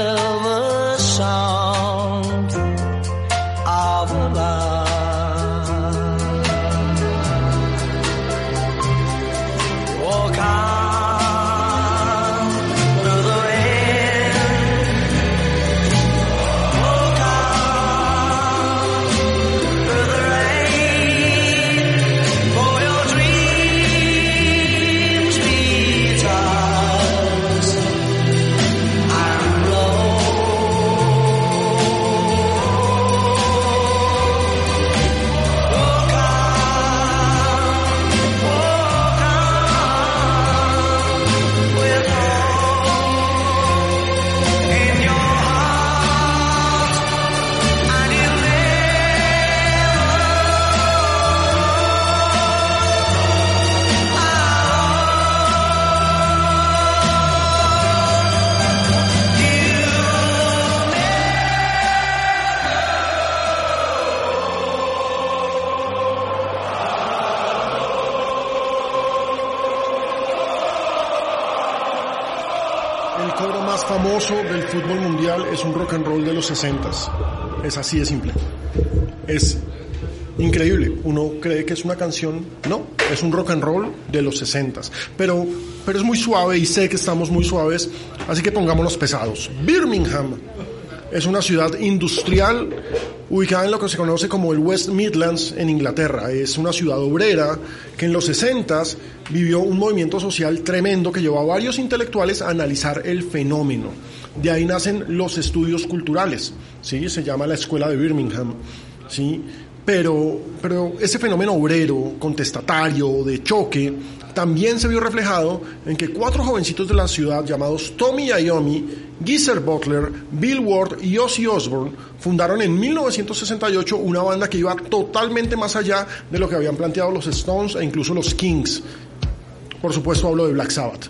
60 Es así de simple. Es increíble. Uno cree que es una canción. No, es un rock and roll de los 60 Pero, pero es muy suave y sé que estamos muy suaves, así que pongámonos pesados. Birmingham es una ciudad industrial ubicada en lo que se conoce como el West Midlands en Inglaterra. Es una ciudad obrera que en los 60 vivió un movimiento social tremendo que llevó a varios intelectuales a analizar el fenómeno. De ahí nacen los estudios culturales, ¿sí? se llama la Escuela de Birmingham. ¿sí? pero, pero ese fenómeno obrero, contestatario, de choque, también se vio reflejado en que cuatro jovencitos de la ciudad llamados Tommy Iommi, Geezer Butler, Bill Ward y Ozzy Osbourne fundaron en 1968 una banda que iba totalmente más allá de lo que habían planteado los Stones e incluso los Kings. Por supuesto hablo de Black Sabbath.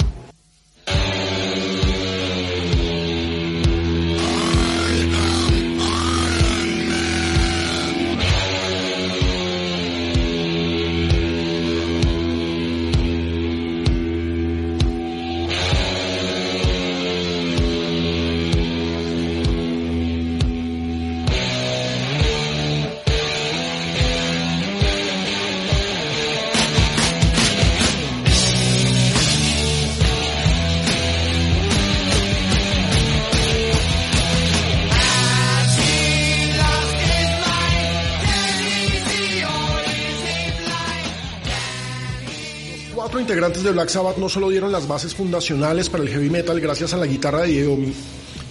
Integrantes de Black Sabbath no solo dieron las bases fundacionales para el heavy metal gracias a la guitarra de Iommi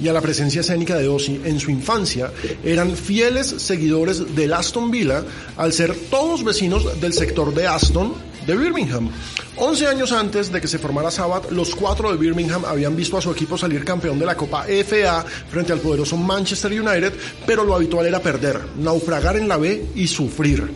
y a la presencia escénica de Ozzy en su infancia, eran fieles seguidores del Aston Villa al ser todos vecinos del sector de Aston de Birmingham. 11 años antes de que se formara Sabbath, los cuatro de Birmingham habían visto a su equipo salir campeón de la Copa FA frente al poderoso Manchester United, pero lo habitual era perder, naufragar en la B y sufrir.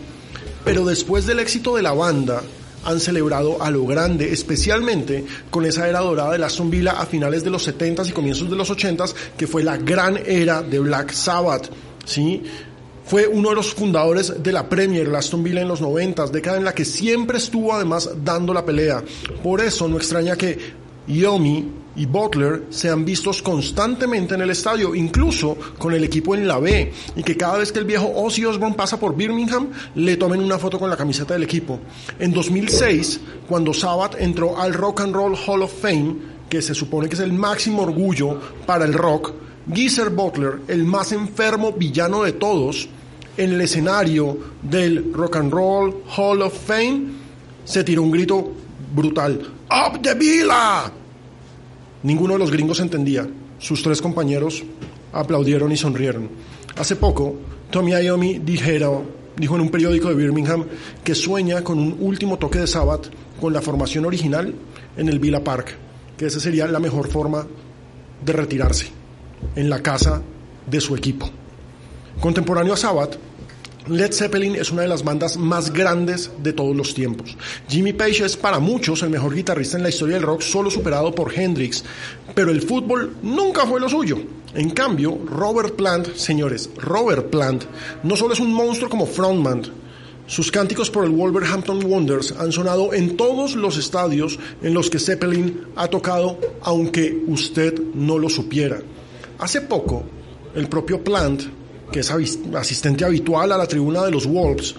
Pero después del éxito de la banda, han celebrado a lo grande, especialmente con esa era dorada de Aston Villa a finales de los 70s y comienzos de los 80s, que fue la gran era de Black Sabbath. ¿sí? Fue uno de los fundadores de la Premier, Aston Villa en los 90, década en la que siempre estuvo además dando la pelea. Por eso no extraña que Yomi y Butler sean vistos constantemente en el estadio, incluso con el equipo en la B, y que cada vez que el viejo Ozzy Osbourne pasa por Birmingham, le tomen una foto con la camiseta del equipo. En 2006, cuando Sabbath entró al Rock and Roll Hall of Fame, que se supone que es el máximo orgullo para el rock, Geezer Butler, el más enfermo villano de todos, en el escenario del Rock and Roll Hall of Fame, se tiró un grito brutal. ¡Up the Villa! Ninguno de los gringos entendía. Sus tres compañeros aplaudieron y sonrieron. Hace poco, Tommy Iommi dijo, en un periódico de Birmingham que sueña con un último toque de Sabbath con la formación original en el Villa Park, que esa sería la mejor forma de retirarse, en la casa de su equipo. Contemporáneo a Sabbath, Led Zeppelin es una de las bandas más grandes de todos los tiempos. Jimmy Page es para muchos el mejor guitarrista en la historia del rock, solo superado por Hendrix, pero el fútbol nunca fue lo suyo. En cambio, Robert Plant, señores, Robert Plant no solo es un monstruo como frontman, sus cánticos por el Wolverhampton Wonders han sonado en todos los estadios en los que Zeppelin ha tocado, aunque usted no lo supiera. Hace poco, el propio Plant que es asistente habitual a la tribuna de los Wolves,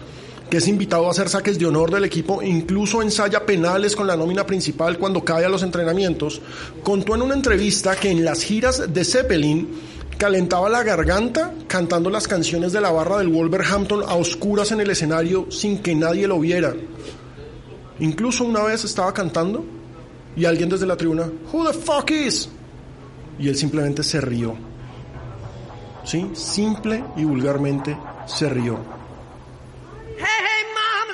que es invitado a hacer saques de honor del equipo, incluso ensaya penales con la nómina principal cuando cae a los entrenamientos, contó en una entrevista que en las giras de Zeppelin calentaba la garganta cantando las canciones de la barra del Wolverhampton a oscuras en el escenario sin que nadie lo viera. Incluso una vez estaba cantando y alguien desde la tribuna, Who the fuck is? Y él simplemente se rió. ¿Sí? Simple y vulgarmente se rió. Hey, hey, mama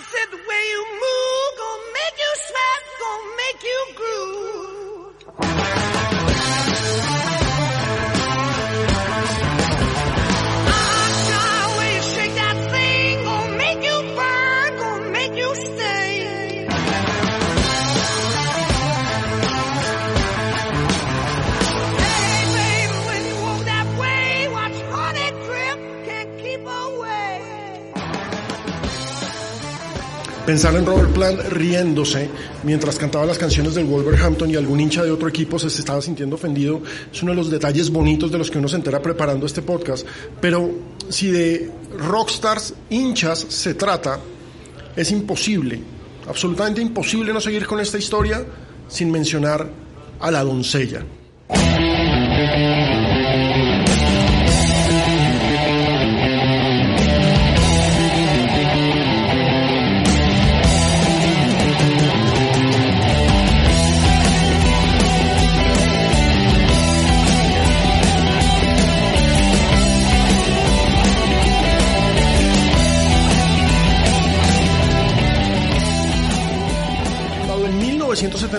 Pensar en Robert Plant riéndose mientras cantaba las canciones del Wolverhampton y algún hincha de otro equipo se estaba sintiendo ofendido es uno de los detalles bonitos de los que uno se entera preparando este podcast. Pero si de rockstars hinchas se trata, es imposible, absolutamente imposible no seguir con esta historia sin mencionar a la doncella.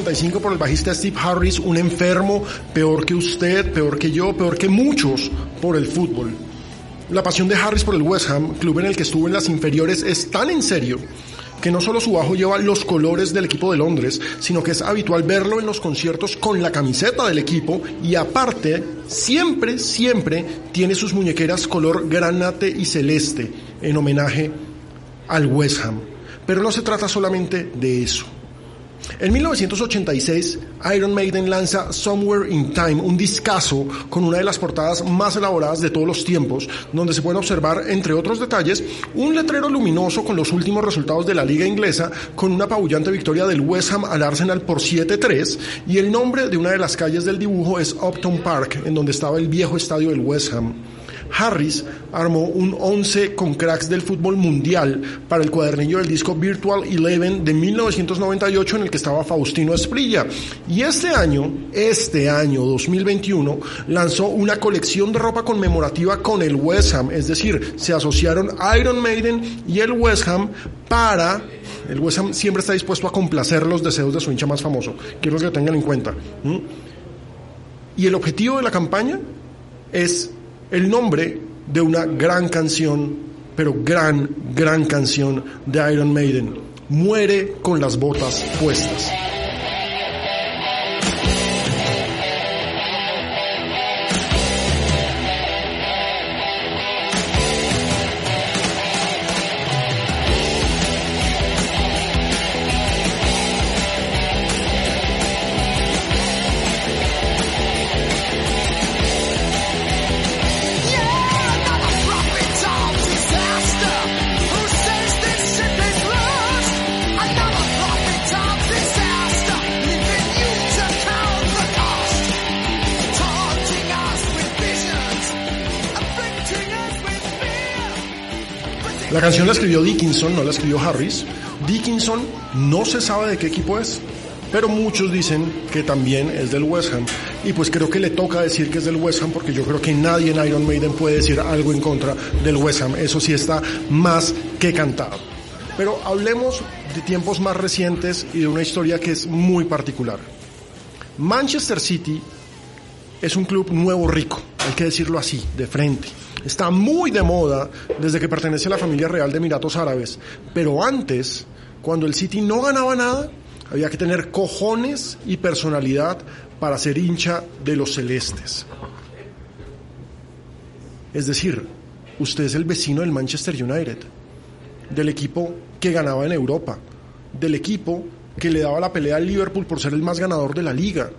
1975 por el bajista Steve Harris, un enfermo, peor que usted, peor que yo, peor que muchos por el fútbol. La pasión de Harris por el West Ham, club en el que estuvo en las inferiores, es tan en serio que no solo su bajo lleva los colores del equipo de Londres, sino que es habitual verlo en los conciertos con la camiseta del equipo y aparte, siempre, siempre tiene sus muñequeras color granate y celeste en homenaje al West Ham. Pero no se trata solamente de eso. En 1986, Iron Maiden lanza Somewhere in Time, un discazo con una de las portadas más elaboradas de todos los tiempos, donde se pueden observar, entre otros detalles, un letrero luminoso con los últimos resultados de la liga inglesa, con una apabullante victoria del West Ham al Arsenal por 7-3, y el nombre de una de las calles del dibujo es Upton Park, en donde estaba el viejo estadio del West Ham. Harris armó un 11 con cracks del fútbol mundial para el cuadernillo del disco Virtual Eleven de 1998 en el que estaba Faustino Esprilla. Y este año, este año 2021, lanzó una colección de ropa conmemorativa con el West Ham, es decir, se asociaron Iron Maiden y el West Ham para el West Ham siempre está dispuesto a complacer los deseos de su hincha más famoso. Quiero que lo tengan en cuenta. Y el objetivo de la campaña es el nombre de una gran canción, pero gran, gran canción de Iron Maiden. Muere con las botas puestas. La canción la escribió Dickinson, no la escribió Harris. Dickinson no se sabe de qué equipo es, pero muchos dicen que también es del West Ham. Y pues creo que le toca decir que es del West Ham porque yo creo que nadie en Iron Maiden puede decir algo en contra del West Ham. Eso sí está más que cantado. Pero hablemos de tiempos más recientes y de una historia que es muy particular. Manchester City es un club nuevo rico, hay que decirlo así, de frente. Está muy de moda desde que pertenece a la familia real de Emiratos Árabes. Pero antes, cuando el City no ganaba nada, había que tener cojones y personalidad para ser hincha de los celestes. Es decir, usted es el vecino del Manchester United, del equipo que ganaba en Europa, del equipo que le daba la pelea al Liverpool por ser el más ganador de la liga.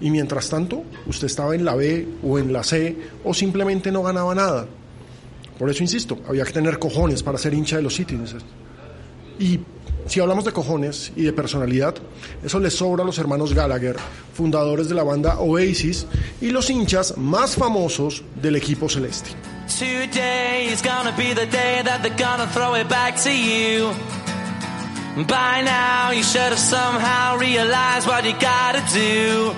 Y mientras tanto, usted estaba en la B o en la C o simplemente no ganaba nada. Por eso insisto, había que tener cojones para ser hincha de los Cities. Y si hablamos de cojones y de personalidad, eso le sobra a los hermanos Gallagher, fundadores de la banda Oasis y los hinchas más famosos del equipo celeste. By now, you should somehow realized what you gotta do.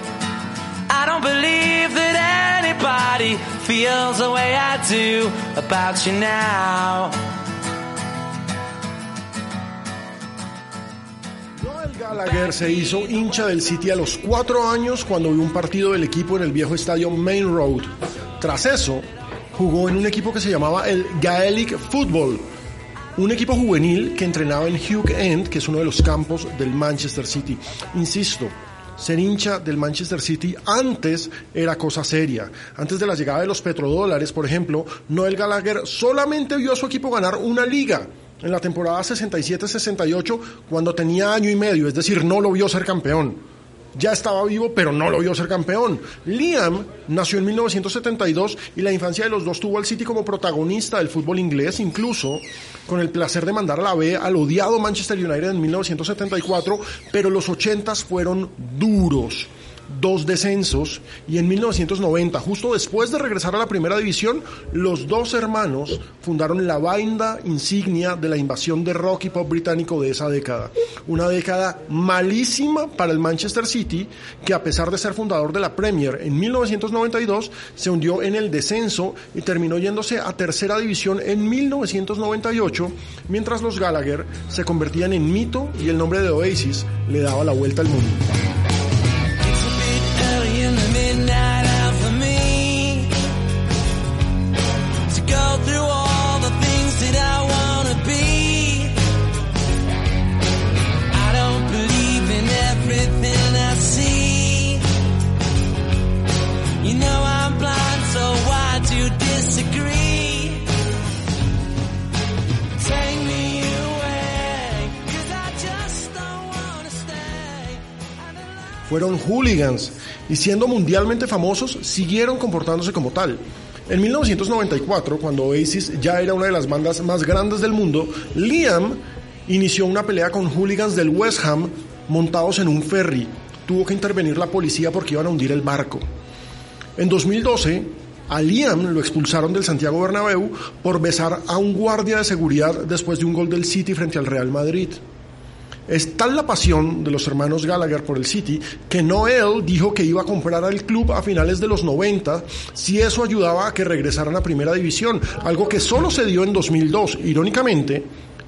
Believe that anybody feels the way I do about you Gallagher se hizo hincha del City a los cuatro años cuando vio un partido del equipo en el viejo estadio Main Road. Tras eso, jugó en un equipo que se llamaba el Gaelic Football, un equipo juvenil que entrenaba en Hugh End, que es uno de los campos del Manchester City. Insisto, ser hincha del Manchester City antes era cosa seria. Antes de la llegada de los petrodólares, por ejemplo, Noel Gallagher solamente vio a su equipo ganar una liga en la temporada 67-68 cuando tenía año y medio, es decir, no lo vio ser campeón. Ya estaba vivo, pero no lo vio ser campeón. Liam nació en 1972 y la infancia de los dos tuvo al City como protagonista del fútbol inglés, incluso con el placer de mandar a la B al odiado Manchester United en 1974, pero los 80 fueron duros dos descensos y en 1990, justo después de regresar a la primera división, los dos hermanos fundaron la banda insignia de la invasión de rock y pop británico de esa década. Una década malísima para el Manchester City, que a pesar de ser fundador de la Premier en 1992, se hundió en el descenso y terminó yéndose a tercera división en 1998, mientras los Gallagher se convertían en mito y el nombre de Oasis le daba la vuelta al mundo. Fueron hooligans y siendo mundialmente famosos siguieron comportándose como tal. En 1994, cuando Oasis ya era una de las bandas más grandes del mundo, Liam inició una pelea con hooligans del West Ham montados en un ferry. Tuvo que intervenir la policía porque iban a hundir el barco. En 2012, a Liam lo expulsaron del Santiago Bernabéu por besar a un guardia de seguridad después de un gol del City frente al Real Madrid. Es tal la pasión de los hermanos Gallagher por el City que Noel dijo que iba a comprar al club a finales de los 90 si eso ayudaba a que regresaran a primera división, algo que solo se dio en 2002. Irónicamente,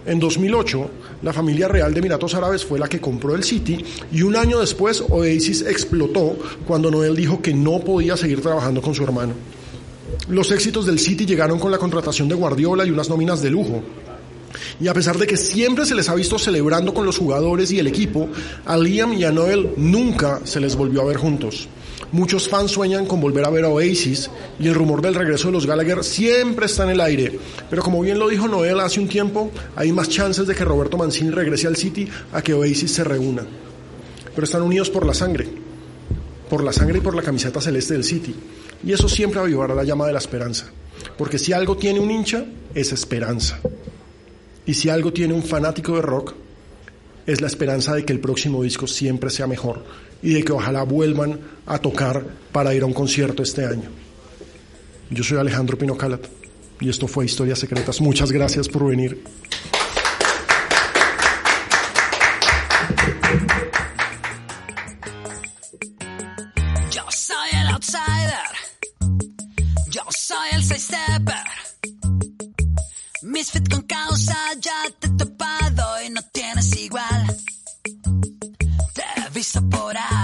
en 2008, la familia real de Emiratos Árabes fue la que compró el City y un año después Oasis explotó cuando Noel dijo que no podía seguir trabajando con su hermano. Los éxitos del City llegaron con la contratación de Guardiola y unas nóminas de lujo. Y a pesar de que siempre se les ha visto celebrando con los jugadores y el equipo, a Liam y a Noel nunca se les volvió a ver juntos. Muchos fans sueñan con volver a ver a Oasis y el rumor del regreso de los Gallagher siempre está en el aire. Pero como bien lo dijo Noel hace un tiempo, hay más chances de que Roberto Mancini regrese al City a que Oasis se reúna. Pero están unidos por la sangre, por la sangre y por la camiseta celeste del City. Y eso siempre avivará la llama de la esperanza. Porque si algo tiene un hincha, es esperanza. Y si algo tiene un fanático de rock, es la esperanza de que el próximo disco siempre sea mejor y de que ojalá vuelvan a tocar para ir a un concierto este año. Yo soy Alejandro Pino Calat y esto fue Historias Secretas. Muchas gracias por venir. Misfit con causa, ya te he topado y no tienes igual. Te visto por ahí.